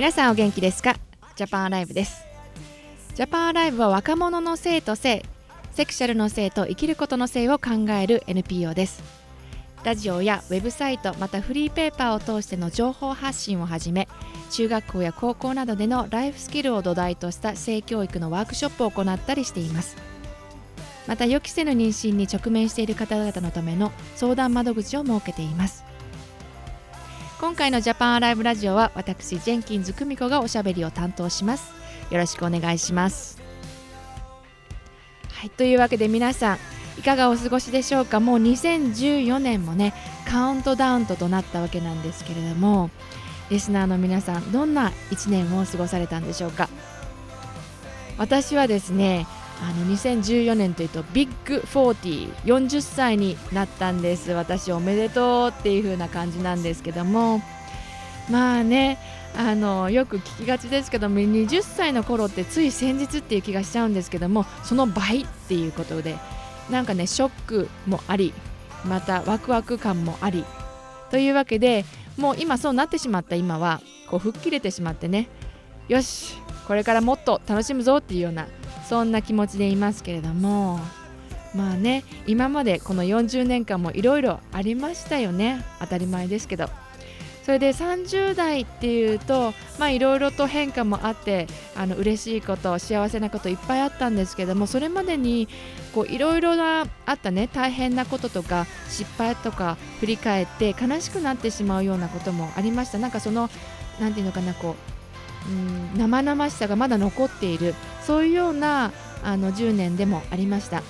皆さんお元気ですか？ジャパンアライブです。ジャパンアライブは若者の性と性セクシャルの性と生きることの性を考える NPO です。ラジオやウェブサイトまたフリーペーパーを通しての情報発信をはじめ中学校や高校などでのライフスキルを土台とした性教育のワークショップを行ったりしています。また予期せぬ妊娠に直面している方々のための相談窓口を設けています。今回のジャパンアライブラジオは私ジェンキンズ久美子がおしゃべりを担当します。よろしくお願いします。はいというわけで皆さんいかがお過ごしでしょうか？もう2014年もねカウントダウンとなったわけなんですけれどもリスナーの皆さんどんな1年を過ごされたんでしょうか？私はですねあの2014年というとビッグ4040歳になったんです。私おめでとうっていう風な感じなんですけども。まあねあのよく聞きがちですけども20歳の頃ってつい先日っていう気がしちゃうんですけどもその倍っていうことでなんかねショックもありまたワクワク感もありというわけでもう今そうなってしまった今はこう吹っ切れてしまってねよしこれからもっと楽しむぞっていうようなそんな気持ちでいますけれどもまあね今までこの40年間もいろいろありましたよね。当たり前ですけど。それで30代っていうといろいろと変化もあってあの嬉しいこと幸せなこといっぱいあったんですけどもそれまでにいろいろなあったね大変なこととか失敗とか振り返って悲しくなってしまうようなこともありました。なんかその何て言うのかなこううん生々しさがまだ残っている。そういうようなあの10年でもありました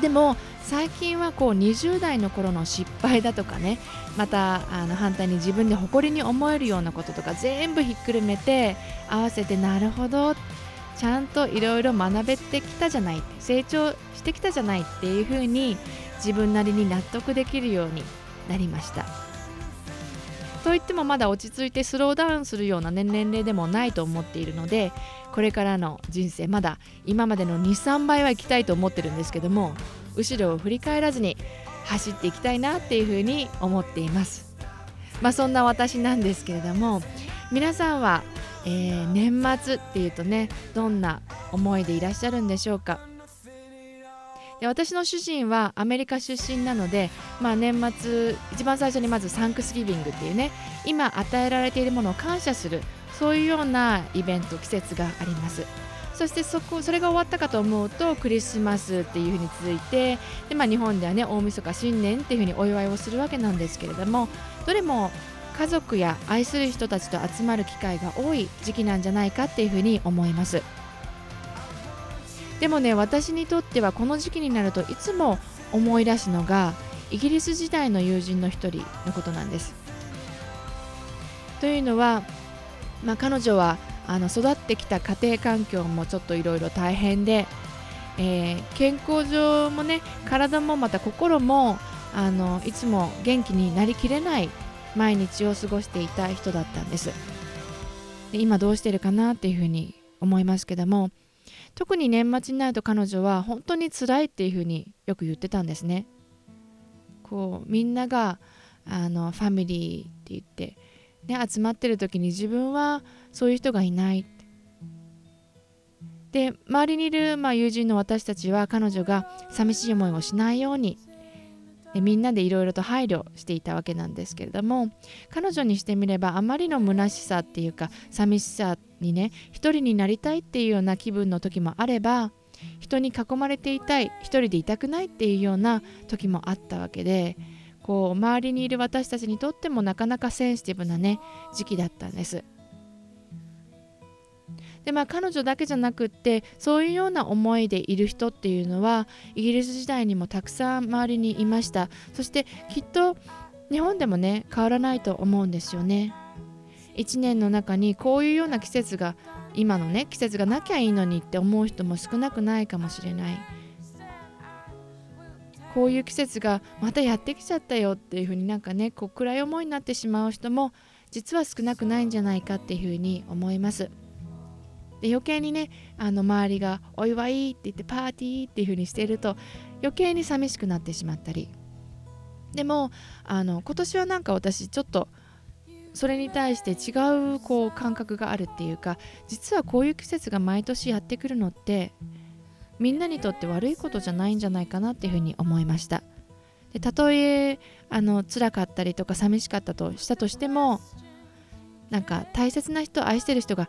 でも最近はこう20代の頃の失敗だとかねまたあの反対に自分で誇りに思えるようなこととか全部ひっくるめて合わせてなるほどちゃんといろいろ学べてきたじゃない成長してきたじゃないっていうふうに自分なりに納得できるようになりました。といってもまだ落ち着いてスローダウンするような、年齢でもないと思っているのでこれからの人生まだ今までの23倍は行きたいと思ってるんですけども後ろを振り返らずに走っていきたいなっていうふうに思っています。まあそんな私なんですけれども皆さんは、えー、年末っていうとねどんな思いでいらっしゃるんでしょうか？で私の主人はアメリカ出身なので、まあ、年末一番最初にまずサンクスギビングっていうね今与えられているものを感謝するそういうようなイベント季節がありますそしてそこそれが終わったかと思うとクリスマスっていうふうに続いてで、まあ、日本ではね大晦日新年っていうふうにお祝いをするわけなんですけれどもどれも家族や愛する人たちと集まる機会が多い時期なんじゃないかっていうふうに思います。でもね私にとってはこの時期になるといつも思い出すのがイギリス時代の友人の一人のことなんです。というのは、まあ、彼女はあの育ってきた家庭環境もちょっといろいろ大変で、えー、健康上もね体もまた心もあのいつも元気になりきれない毎日を過ごしていた人だったんですで今どうしてるかなっていうふうに思いますけども特に年末になると彼女は本当に辛いっていうふうによく言ってたんですね。こうみんながあのファミリーって言って、ね、集まってる時に自分はそういう人がいないで周りにいる、まあ、友人の私たちは彼女が寂しい思いをしないようにでみんなでいろいろと配慮していたわけなんですけれども彼女にしてみればあまりの虚しさっていうか寂しさってにね一人になりたいっていうような気分の時もあれば人に囲まれていたい一人でいたくないっていうような時もあったわけでこう周りにいる私たちにとってもなかなかセンシティブなね時期だったんです。でまあ彼女だけじゃなくってそういうような思いでいる人っていうのはイギリス時代にもたくさん周りにいましたそしてきっと日本でもね変わらないと思うんですよね1年の中にこういうような季節が今のね季節がなきゃいいのにって思う人も少なくないかもしれないこういう季節がまたやってきちゃったよっていうふうになんかねこう暗い思いになってしまう人も実は少なくないんじゃないかっていうふうに思います。で余計にねあの周りが「お祝い」って言ってパーティーっていう風にしていると余計に寂しくなってしまったりでもあの今年はなんか私ちょっとそれに対して違うこう感覚があるっていうか実はこういう季節が毎年やってくるのってみんなにとって悪いことじゃないんじゃないかなっていうふうに思いました。でたとえあの辛かったりとか寂しかったとしたとしてもなんか大切な人愛してる人が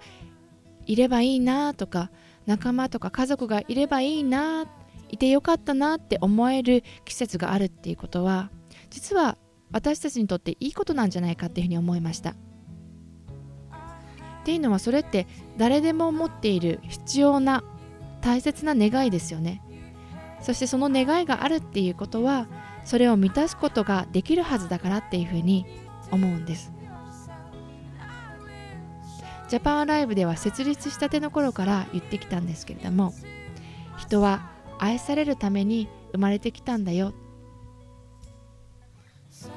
いればいいなとか仲間とか家族がいればいいないてよかったなって思える季節があるっていうことは実は私たちにとっていいことなんじゃないかっていうふうに思いました。っていうのはそれって誰でも持っている必要な大切な願いですよね。そしてその願いがあるっていうことはそれを満たすことができるはずだからっていうふうに思うんです。ジャパンライブでは設立したての頃から言ってきたんですけれども人は愛されるために生まれてきたんだよ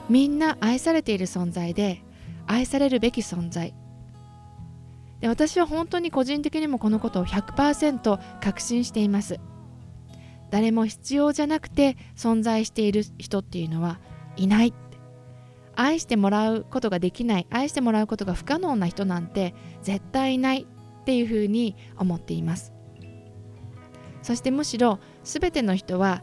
みんな愛されている存在で愛されるべき存在。で私は本当に個人的にもこのことを100%確信しています。誰も必要じゃなくて存在している人っていうのはいない。愛してもらうことができない愛してもらうことが不可能な人なんて絶対いないっていうふうに思っています。そしてむしろ全ての人は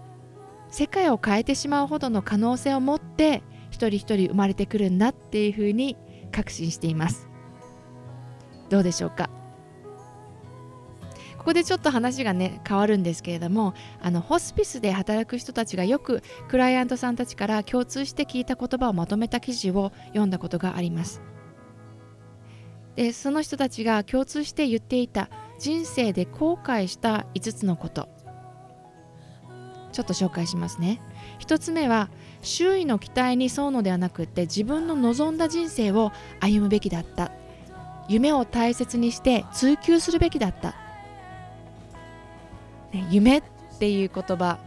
世界を変えてしまうほどの可能性を持って一人一人生まれてくるんだっていうふうに確信しています。どうでしょうか？ここでちょっと話がね変わるんですけれどもあのホスピスで働く人たちがよくクライアントさんたちから共通して聞いた言葉をまとめた記事を読んだことがあります。でその人たちが共通して言っていた人生で後悔した5つのこと。ちょっと紹介しますね。1つ目は周囲の期待に沿うのではなくって自分の望んだ人生を歩むべきだった。夢を大切にして追求するべきだった、ね、夢っていう言葉、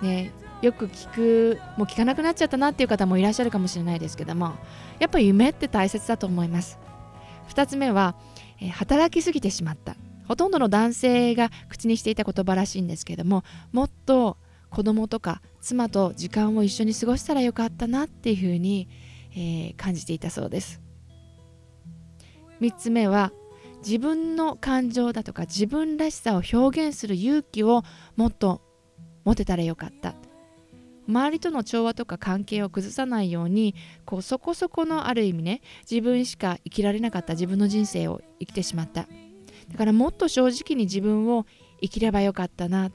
ね、よく聞くもう聞かなくなっちゃったなっていう方もいらっしゃるかもしれないですけどもやっぱ夢って大切だと思います。2つ目は、働きすぎてしまった。ほとんどの男性が口にしていた言葉らしいんですけどももっと子供とか妻と時間を一緒に過ごしたらよかったなっていうふうに、えー、感じていたそうです。3つ目は自分の感情だとか自分らしさを表現する勇気をもっと持てたらよかった。周りとの調和とか関係を崩さないようにこうそこそこのある意味ね自分しか生きられなかった自分の人生を生きてしまった。だからもっと正直に自分を生きればよかったな。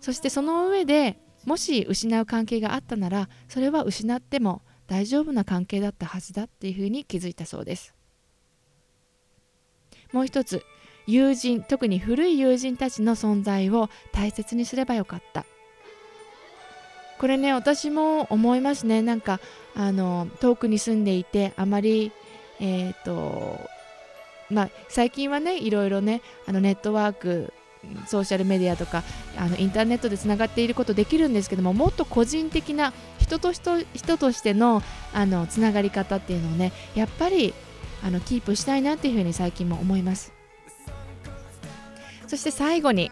そしてその上でもし失う関係があったならそれは失っても大丈夫な関係だったはずだっていうふうに気づいたそうです。もう一つ友人特に古い友人たちの存在を大切にすればよかった。これね私も思いますね。なんかあの遠くに住んでいてあまりえっ、ー、とまあ最近はねいろいろねあのネットワークソーシャルメディアとかあのインターネットでつながっていることできるんですけどももっと個人的な人と人人としてのあのつながり方っていうのをねやっぱりあのキープしたいなっていうふうに最近も思います。そして最後に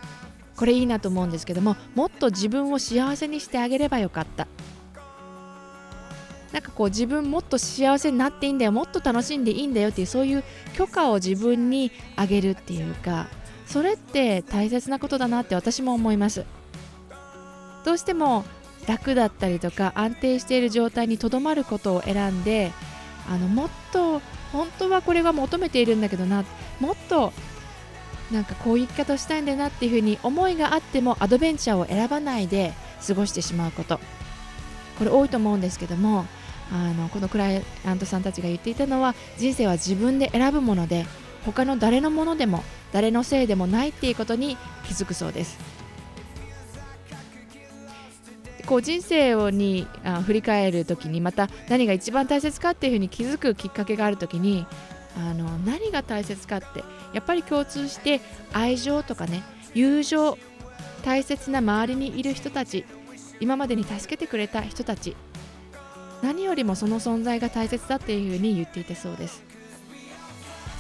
これいいなと思うんですけどももっと自分を幸せにしてあげればよかった。なんかこう自分もっと幸せになっていいんだよもっと楽しんでいいんだよっていうそういう許可を自分にあげるっていうかそれって大切なことだなって私も思います。どうしても楽だったりとか安定している状態にとどまることを選んであのもっと本当はこれは求めているんだけどなもっとなんかこういう生き方をしたいんだなっていうふうに思いがあってもアドベンチャーを選ばないで過ごしてしまうこと。これ多いと思うんですけどもあのこのクライアントさんたちが言っていたのは人生は自分で選ぶもので他の誰のものでも誰のせいでもないっていうことに気づくそうです。こう人生をにあ振り返る時にまた何が一番大切かっていうふうに気づくきっかけがある時にあの何が大切かってやっぱり共通して愛情とかね友情大切な周りにいる人たち今までに助けてくれた人たち何よりもその存在が大切だっていうふうに言っていてそうです。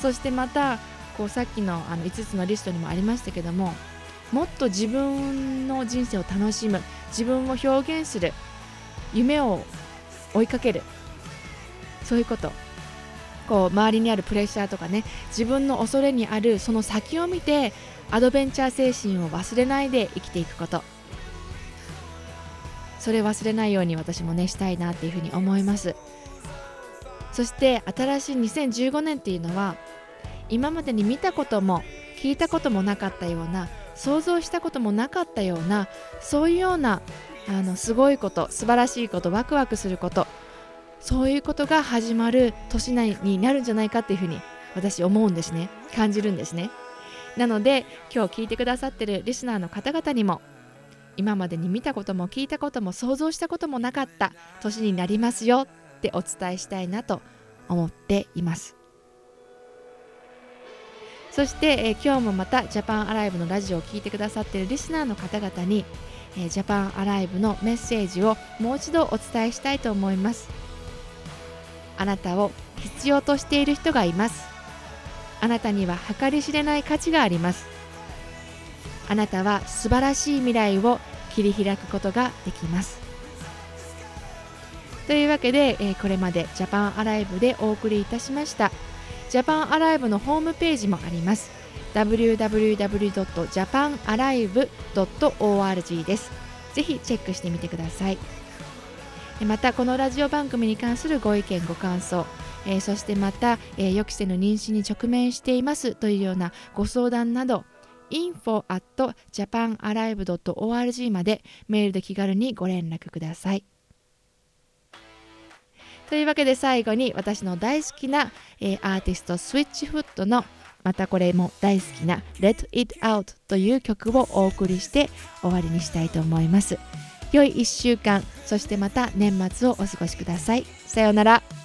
そしてまたこうさっきのあの5つのリストにもありましたけどももっと自分の人生を楽しむ自分を表現する夢を追いかけるそういうこと。こう周りにあるプレッシャーとかね自分の恐れにあるその先を見てアドベンチャー精神を忘れないで生きていくこと。それ忘れないように私もねしたいなっていうふうに思います。そして新しい2015年っていうのは今までに見たことも聞いたこともなかったような想像したこともなかったようなそういうようなあのすごいこと素晴らしいことワクワクすることそういうことが始まる年内になるんじゃないかっていうふうに私思うんですね。感じるんですね。なので今日聞いてくださってるリスナーの方々にも今までに見たことも聞いたことも想像したこともなかった年になりますよってお伝えしたいなと思っています。そして、えー、今日もまたジャパンアライブのラジオを聴いてくださっているリスナーの方々に、えー、ジャパンアライブのメッセージをもう一度お伝えしたいと思います。あなたを必要としている人がいます。あなたには計り知れない価値があります。あなたは素晴らしい未来を切り開くことができます。というわけで、え、これまでジャパンアライブでお送りいたしました。ジャパンアライブのホームページもあります www.japanalive.org です。ぜひチェックしてみてください。またこのラジオ番組に関するご意見ご感想えー、そしてまた、えー、予期せぬ妊娠に直面していますというようなご相談など info at japanalive.org までメールで気軽にご連絡ください。というわけで最後に私の大好きな、えー、アーティストスイッチフットのまたこれも大好きな Let It Out という曲をお送りして終わりにしたいと思います。良い1週間、そしてまた年末をお過ごしください。さようなら。